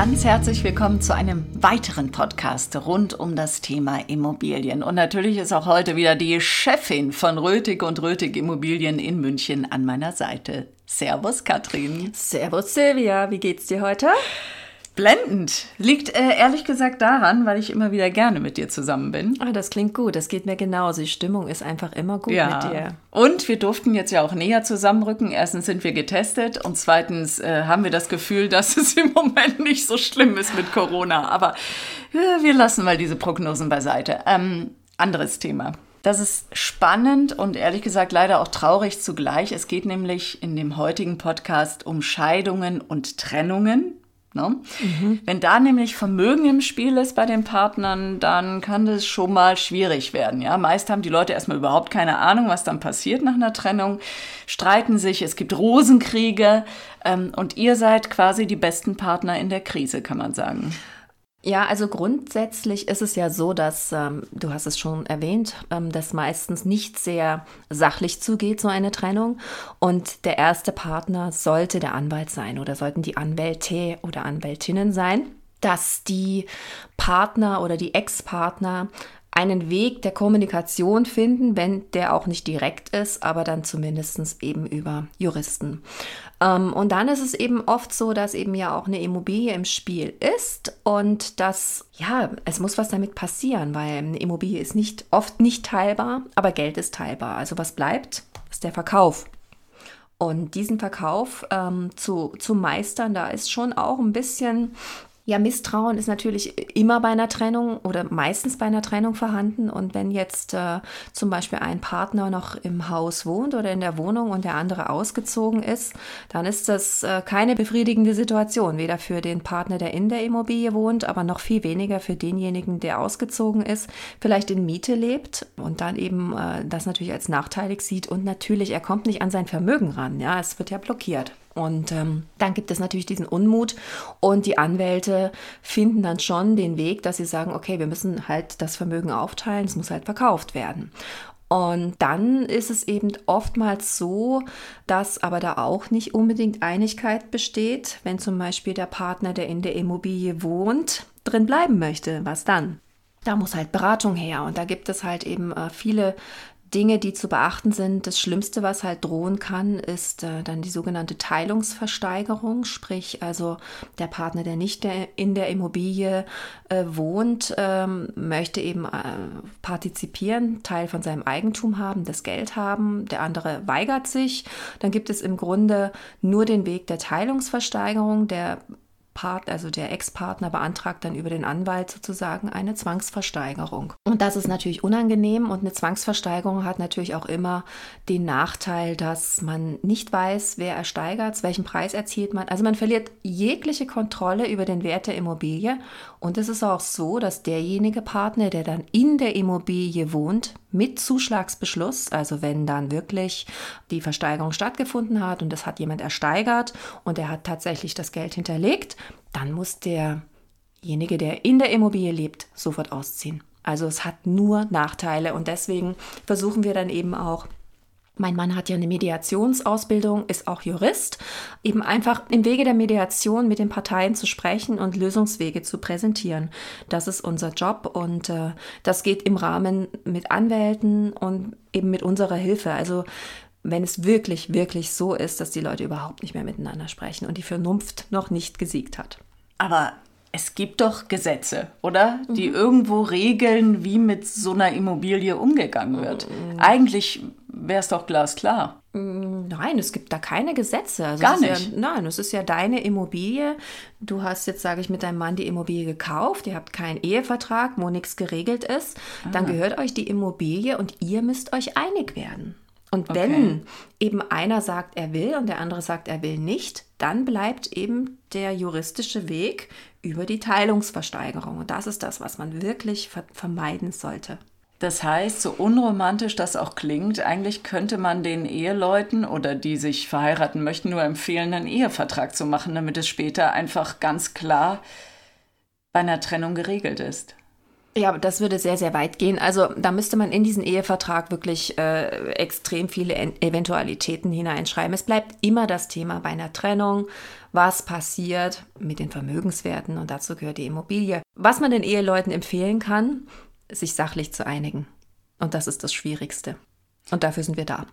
ganz herzlich willkommen zu einem weiteren Podcast rund um das Thema Immobilien. Und natürlich ist auch heute wieder die Chefin von Rötig und Rötig Immobilien in München an meiner Seite. Servus, Katrin. Servus, Silvia. Wie geht's dir heute? Blendend. Liegt äh, ehrlich gesagt daran, weil ich immer wieder gerne mit dir zusammen bin. Ah, das klingt gut. Das geht mir genauso. Die Stimmung ist einfach immer gut ja. mit dir. Und wir durften jetzt ja auch näher zusammenrücken. Erstens sind wir getestet und zweitens äh, haben wir das Gefühl, dass es im Moment nicht so schlimm ist mit Corona. Aber äh, wir lassen mal diese Prognosen beiseite. Ähm, anderes Thema. Das ist spannend und ehrlich gesagt leider auch traurig zugleich. Es geht nämlich in dem heutigen Podcast um Scheidungen und Trennungen. Ne? Mhm. Wenn da nämlich Vermögen im Spiel ist bei den Partnern, dann kann das schon mal schwierig werden. Ja? Meist haben die Leute erstmal überhaupt keine Ahnung, was dann passiert nach einer Trennung, streiten sich, es gibt Rosenkriege ähm, und ihr seid quasi die besten Partner in der Krise, kann man sagen. Ja, also grundsätzlich ist es ja so, dass, ähm, du hast es schon erwähnt, ähm, dass meistens nicht sehr sachlich zugeht, so eine Trennung. Und der erste Partner sollte der Anwalt sein oder sollten die Anwälte oder Anwältinnen sein, dass die Partner oder die Ex-Partner einen Weg der Kommunikation finden, wenn der auch nicht direkt ist, aber dann zumindest eben über Juristen. Ähm, und dann ist es eben oft so, dass eben ja auch eine Immobilie im Spiel ist und dass, ja, es muss was damit passieren, weil eine Immobilie ist nicht, oft nicht teilbar, aber Geld ist teilbar. Also was bleibt, ist der Verkauf. Und diesen Verkauf ähm, zu, zu meistern, da ist schon auch ein bisschen ja, Misstrauen ist natürlich immer bei einer Trennung oder meistens bei einer Trennung vorhanden. Und wenn jetzt äh, zum Beispiel ein Partner noch im Haus wohnt oder in der Wohnung und der andere ausgezogen ist, dann ist das äh, keine befriedigende Situation. Weder für den Partner, der in der Immobilie wohnt, aber noch viel weniger für denjenigen, der ausgezogen ist, vielleicht in Miete lebt und dann eben äh, das natürlich als nachteilig sieht. Und natürlich, er kommt nicht an sein Vermögen ran. Ja, es wird ja blockiert. Und ähm, dann gibt es natürlich diesen Unmut und die Anwälte finden dann schon den Weg, dass sie sagen, okay, wir müssen halt das Vermögen aufteilen, es muss halt verkauft werden. Und dann ist es eben oftmals so, dass aber da auch nicht unbedingt Einigkeit besteht, wenn zum Beispiel der Partner, der in der Immobilie wohnt, drin bleiben möchte. Was dann? Da muss halt Beratung her und da gibt es halt eben äh, viele Dinge, die zu beachten sind. Das Schlimmste, was halt drohen kann, ist äh, dann die sogenannte Teilungsversteigerung, sprich also der Partner, der nicht der, in der Immobilie äh, wohnt, ähm, möchte eben äh, partizipieren, Teil von seinem Eigentum haben, das Geld haben, der andere weigert sich. Dann gibt es im Grunde nur den Weg der Teilungsversteigerung. Der Part, also der Ex-Partner beantragt dann über den Anwalt sozusagen eine Zwangsversteigerung. Und das ist natürlich unangenehm und eine Zwangsversteigerung hat natürlich auch immer den Nachteil, dass man nicht weiß, wer ersteigert, welchen Preis erzielt man. Also man verliert jegliche Kontrolle über den Wert der Immobilie und es ist auch so, dass derjenige Partner, der dann in der Immobilie wohnt, mit Zuschlagsbeschluss, also wenn dann wirklich die Versteigerung stattgefunden hat und es hat jemand ersteigert und er hat tatsächlich das Geld hinterlegt, dann muss derjenige, der in der Immobilie lebt, sofort ausziehen. Also es hat nur Nachteile und deswegen versuchen wir dann eben auch mein Mann hat ja eine Mediationsausbildung, ist auch Jurist, eben einfach im Wege der Mediation mit den Parteien zu sprechen und Lösungswege zu präsentieren. Das ist unser Job und äh, das geht im Rahmen mit Anwälten und eben mit unserer Hilfe. Also wenn es wirklich, wirklich so ist, dass die Leute überhaupt nicht mehr miteinander sprechen und die Vernunft noch nicht gesiegt hat. Aber es gibt doch Gesetze, oder? Die mhm. irgendwo regeln, wie mit so einer Immobilie umgegangen wird. Mhm. Eigentlich wäre es doch glasklar. Mm, nein, es gibt da keine Gesetze. Also Gar nicht. Ja, nein, es ist ja deine Immobilie. Du hast jetzt, sage ich, mit deinem Mann die Immobilie gekauft. Ihr habt keinen Ehevertrag, wo nichts geregelt ist. Ah. Dann gehört euch die Immobilie und ihr müsst euch einig werden. Und okay. wenn eben einer sagt, er will und der andere sagt, er will nicht, dann bleibt eben der juristische Weg über die Teilungsversteigerung. Und das ist das, was man wirklich vermeiden sollte. Das heißt, so unromantisch das auch klingt, eigentlich könnte man den Eheleuten oder die sich verheiraten möchten, nur empfehlen, einen Ehevertrag zu machen, damit es später einfach ganz klar bei einer Trennung geregelt ist. Ja, das würde sehr, sehr weit gehen. Also da müsste man in diesen Ehevertrag wirklich äh, extrem viele Eventualitäten hineinschreiben. Es bleibt immer das Thema bei einer Trennung, was passiert mit den Vermögenswerten und dazu gehört die Immobilie. Was man den Eheleuten empfehlen kann, sich sachlich zu einigen. Und das ist das Schwierigste. Und dafür sind wir da.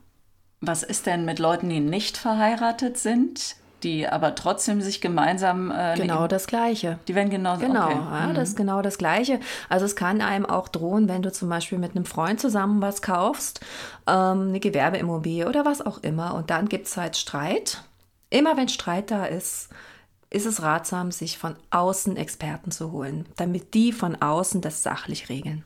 Was ist denn mit Leuten, die nicht verheiratet sind? Die aber trotzdem sich gemeinsam. Äh, genau das Gleiche. Die werden genauso. Genau, okay. ja, mhm. das ist genau das Gleiche. Also es kann einem auch drohen, wenn du zum Beispiel mit einem Freund zusammen was kaufst, ähm, eine Gewerbeimmobilie oder was auch immer, und dann gibt es halt Streit. Immer wenn Streit da ist, ist es ratsam, sich von außen Experten zu holen, damit die von außen das sachlich regeln.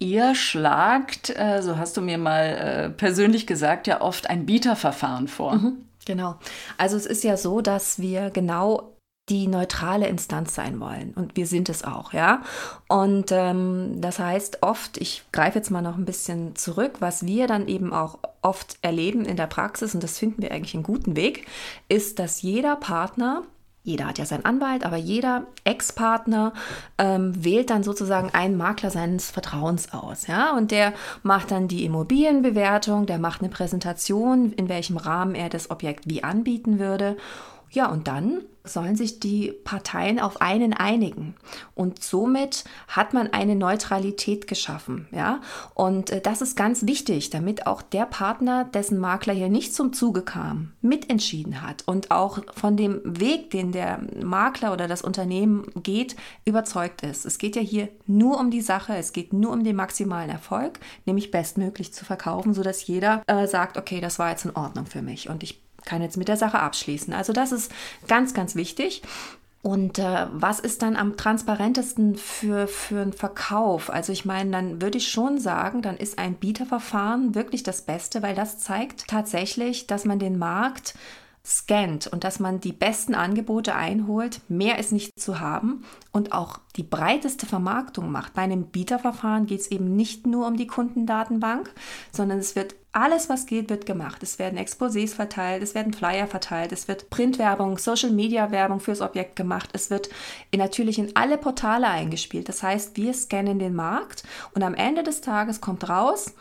Ihr schlagt, äh, so hast du mir mal äh, persönlich gesagt, ja oft ein Bieterverfahren vor. Mhm. Genau. Also es ist ja so, dass wir genau die neutrale Instanz sein wollen. Und wir sind es auch, ja. Und ähm, das heißt oft, ich greife jetzt mal noch ein bisschen zurück, was wir dann eben auch oft erleben in der Praxis, und das finden wir eigentlich einen guten Weg, ist, dass jeder Partner jeder hat ja seinen Anwalt, aber jeder Ex-Partner ähm, wählt dann sozusagen einen Makler seines Vertrauens aus. Ja? Und der macht dann die Immobilienbewertung, der macht eine Präsentation, in welchem Rahmen er das Objekt wie anbieten würde. Ja, und dann sollen sich die Parteien auf einen einigen. Und somit hat man eine Neutralität geschaffen. Ja? Und äh, das ist ganz wichtig, damit auch der Partner, dessen Makler hier nicht zum Zuge kam, mitentschieden hat und auch von dem Weg, den der Makler oder das Unternehmen geht, überzeugt ist. Es geht ja hier nur um die Sache, es geht nur um den maximalen Erfolg, nämlich bestmöglich zu verkaufen, sodass jeder äh, sagt, okay, das war jetzt in Ordnung für mich und ich kann jetzt mit der Sache abschließen. Also das ist ganz, ganz wichtig. Und äh, was ist dann am transparentesten für, für einen Verkauf? Also ich meine, dann würde ich schon sagen, dann ist ein Bieterverfahren wirklich das Beste, weil das zeigt tatsächlich, dass man den Markt scannt und dass man die besten Angebote einholt. Mehr ist nicht zu haben und auch die breiteste Vermarktung macht. Bei einem Bieterverfahren geht es eben nicht nur um die Kundendatenbank, sondern es wird alles, was geht, wird gemacht. Es werden Exposés verteilt, es werden Flyer verteilt, es wird Printwerbung, Social-Media-Werbung fürs Objekt gemacht, es wird natürlich in alle Portale eingespielt. Das heißt, wir scannen den Markt und am Ende des Tages kommt raus,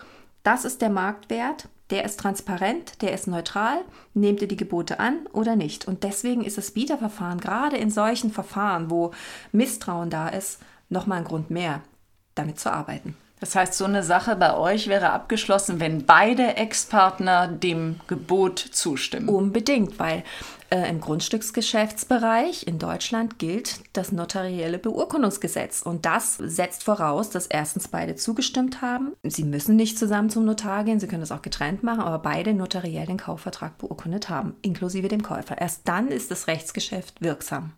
das ist der Marktwert, der ist transparent, der ist neutral, nehmt ihr die Gebote an oder nicht. Und deswegen ist das Bieterverfahren gerade in solchen Verfahren, wo Misstrauen da ist, nochmal ein Grund mehr, damit zu arbeiten. Das heißt, so eine Sache bei euch wäre abgeschlossen, wenn beide Ex-Partner dem Gebot zustimmen. Unbedingt, weil äh, im Grundstücksgeschäftsbereich in Deutschland gilt das notarielle Beurkundungsgesetz. Und das setzt voraus, dass erstens beide zugestimmt haben. Sie müssen nicht zusammen zum Notar gehen, sie können das auch getrennt machen, aber beide notariell den Kaufvertrag beurkundet haben, inklusive dem Käufer. Erst dann ist das Rechtsgeschäft wirksam.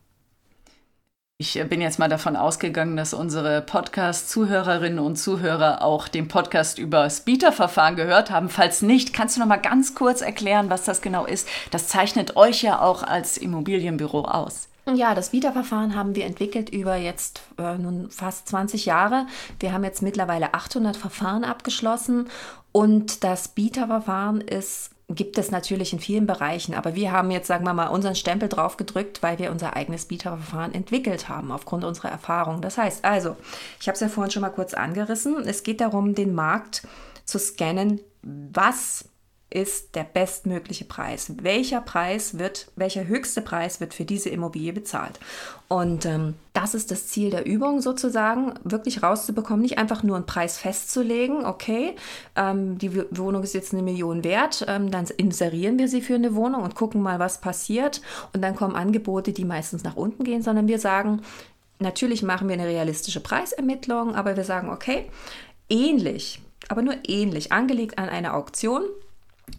Ich bin jetzt mal davon ausgegangen, dass unsere Podcast-Zuhörerinnen und Zuhörer auch den Podcast über das Bieterverfahren gehört haben. Falls nicht, kannst du noch mal ganz kurz erklären, was das genau ist? Das zeichnet euch ja auch als Immobilienbüro aus. Ja, das Bieterverfahren haben wir entwickelt über jetzt äh, nun fast 20 Jahre. Wir haben jetzt mittlerweile 800 Verfahren abgeschlossen und das Bieterverfahren ist gibt es natürlich in vielen Bereichen, aber wir haben jetzt, sagen wir mal, unseren Stempel drauf gedrückt, weil wir unser eigenes Bieterverfahren entwickelt haben, aufgrund unserer Erfahrung. Das heißt also, ich habe es ja vorhin schon mal kurz angerissen, es geht darum, den Markt zu scannen, was ist der bestmögliche Preis. Welcher Preis wird, welcher höchste Preis wird für diese Immobilie bezahlt? Und ähm, das ist das Ziel der Übung sozusagen, wirklich rauszubekommen, nicht einfach nur einen Preis festzulegen, okay, ähm, die Wohnung ist jetzt eine Million wert, ähm, dann inserieren wir sie für eine Wohnung und gucken mal, was passiert. Und dann kommen Angebote, die meistens nach unten gehen, sondern wir sagen, natürlich machen wir eine realistische Preisermittlung, aber wir sagen, okay, ähnlich, aber nur ähnlich, angelegt an eine Auktion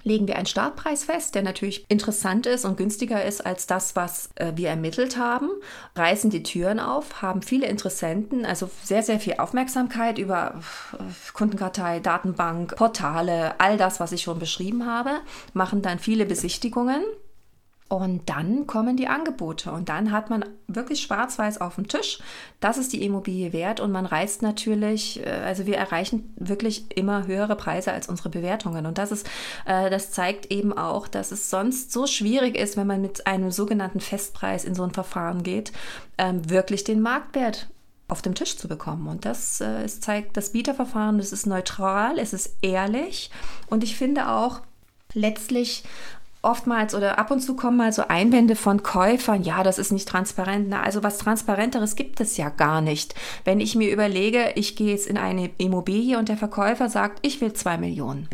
legen wir einen Startpreis fest, der natürlich interessant ist und günstiger ist als das, was äh, wir ermittelt haben, reißen die Türen auf, haben viele Interessenten, also sehr, sehr viel Aufmerksamkeit über äh, Kundenkartei, Datenbank, Portale, all das, was ich schon beschrieben habe, machen dann viele Besichtigungen und dann kommen die Angebote und dann hat man wirklich schwarz-weiß auf dem Tisch. Das ist die Immobilie wert und man reißt natürlich, äh, also wir erreichen wirklich immer höhere Preise als unsere Bewertungen. Und das ist, äh, das zeigt eben auch, dass es sonst so schwierig ist, wenn man mit einem sogenannten Festpreis in so ein Verfahren geht, ähm, wirklich den Marktwert auf dem Tisch zu bekommen. Und das äh, es zeigt das Bieterverfahren, es ist neutral, es ist ehrlich und ich finde auch letztlich oftmals oder ab und zu kommen mal so Einwände von Käufern, ja, das ist nicht transparent. Na, also was Transparenteres gibt es ja gar nicht. Wenn ich mir überlege, ich gehe jetzt in eine Immobilie und der Verkäufer sagt, ich will zwei Millionen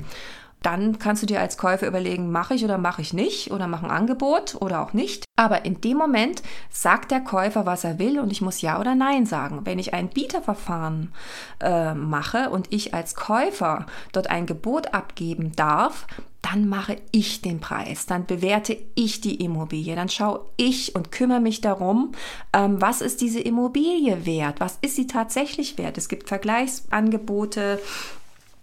dann kannst du dir als Käufer überlegen, mache ich oder mache ich nicht oder mache ein Angebot oder auch nicht. Aber in dem Moment sagt der Käufer, was er will und ich muss ja oder nein sagen. Wenn ich ein Bieterverfahren äh, mache und ich als Käufer dort ein Gebot abgeben darf, dann mache ich den Preis, dann bewerte ich die Immobilie, dann schaue ich und kümmere mich darum, ähm, was ist diese Immobilie wert, was ist sie tatsächlich wert. Es gibt Vergleichsangebote,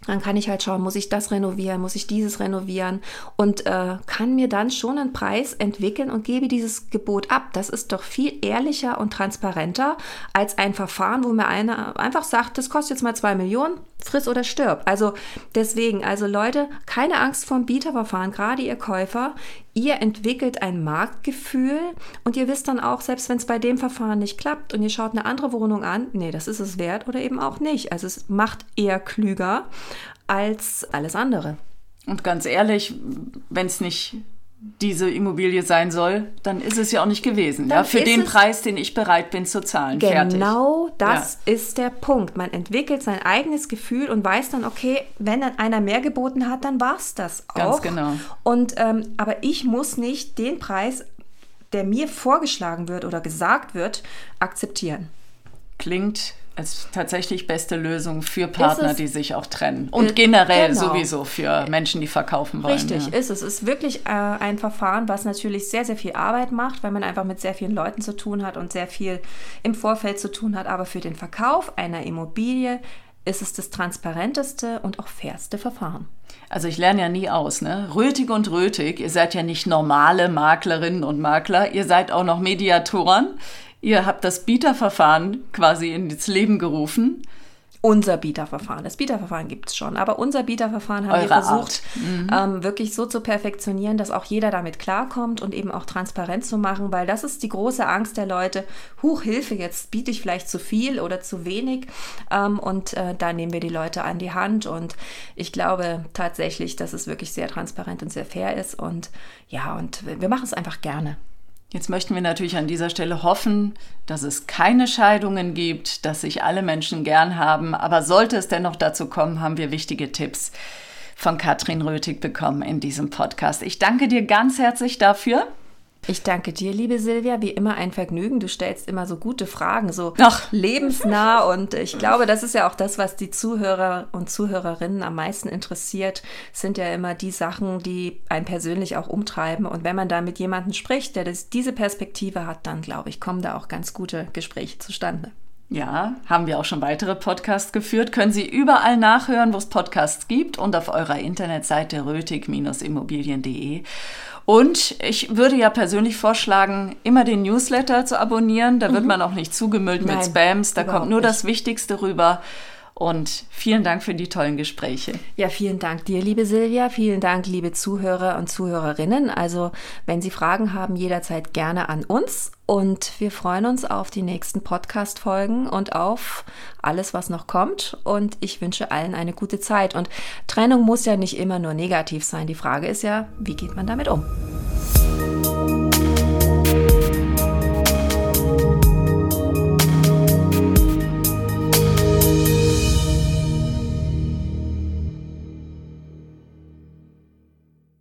dann kann ich halt schauen, muss ich das renovieren, muss ich dieses renovieren und äh, kann mir dann schon einen Preis entwickeln und gebe dieses Gebot ab. Das ist doch viel ehrlicher und transparenter als ein Verfahren, wo mir einer einfach sagt, das kostet jetzt mal zwei Millionen, friss oder stirb. Also deswegen, also Leute, keine Angst vor dem Bieterverfahren, gerade ihr Käufer. Ihr entwickelt ein Marktgefühl und ihr wisst dann auch, selbst wenn es bei dem Verfahren nicht klappt und ihr schaut eine andere Wohnung an, nee, das ist es wert oder eben auch nicht. Also es macht eher klüger als alles andere. Und ganz ehrlich, wenn es nicht diese Immobilie sein soll, dann ist es ja auch nicht gewesen. ja, für den Preis, den ich bereit bin zu zahlen. Genau Fertig. das ja. ist der Punkt. Man entwickelt sein eigenes Gefühl und weiß dann, okay, wenn dann einer mehr geboten hat, dann war es das auch. Ganz genau. Und, ähm, aber ich muss nicht den Preis, der mir vorgeschlagen wird oder gesagt wird, akzeptieren. Klingt als tatsächlich beste Lösung für Partner, die sich auch trennen. Und äh, generell genau. sowieso für Menschen, die verkaufen wollen. Richtig, ja. ist es. Es ist wirklich äh, ein Verfahren, was natürlich sehr, sehr viel Arbeit macht, weil man einfach mit sehr vielen Leuten zu tun hat und sehr viel im Vorfeld zu tun hat. Aber für den Verkauf einer Immobilie ist es das transparenteste und auch fairste Verfahren. Also ich lerne ja nie aus, ne? Rötig und Rötig, ihr seid ja nicht normale Maklerinnen und Makler, ihr seid auch noch Mediatoren. Ihr habt das Bieterverfahren quasi ins Leben gerufen. Unser Bieterverfahren. Das Bieterverfahren gibt es schon, aber unser Bieterverfahren haben Eure wir versucht, mhm. ähm, wirklich so zu perfektionieren, dass auch jeder damit klarkommt und eben auch transparent zu machen, weil das ist die große Angst der Leute. Huch, Hilfe, jetzt biete ich vielleicht zu viel oder zu wenig. Ähm, und äh, da nehmen wir die Leute an die Hand. Und ich glaube tatsächlich, dass es wirklich sehr transparent und sehr fair ist. Und ja, und wir machen es einfach gerne. Jetzt möchten wir natürlich an dieser Stelle hoffen, dass es keine Scheidungen gibt, dass sich alle Menschen gern haben. Aber sollte es dennoch dazu kommen, haben wir wichtige Tipps von Katrin Rötig bekommen in diesem Podcast. Ich danke dir ganz herzlich dafür. Ich danke dir, liebe Silvia. Wie immer ein Vergnügen. Du stellst immer so gute Fragen, so Ach. lebensnah. Und ich glaube, das ist ja auch das, was die Zuhörer und Zuhörerinnen am meisten interessiert, sind ja immer die Sachen, die einen persönlich auch umtreiben. Und wenn man da mit jemandem spricht, der das, diese Perspektive hat, dann glaube ich, kommen da auch ganz gute Gespräche zustande. Ja, haben wir auch schon weitere Podcasts geführt. Können Sie überall nachhören, wo es Podcasts gibt und auf eurer Internetseite rötig-immobilien.de. Und ich würde ja persönlich vorschlagen, immer den Newsletter zu abonnieren. Da wird mhm. man auch nicht zugemüllt Nein, mit Spams. Da kommt nur nicht. das Wichtigste rüber. Und vielen Dank für die tollen Gespräche. Ja, vielen Dank dir, liebe Silvia. Vielen Dank, liebe Zuhörer und Zuhörerinnen. Also, wenn Sie Fragen haben, jederzeit gerne an uns. Und wir freuen uns auf die nächsten Podcast-Folgen und auf alles, was noch kommt. Und ich wünsche allen eine gute Zeit. Und Trennung muss ja nicht immer nur negativ sein. Die Frage ist ja, wie geht man damit um?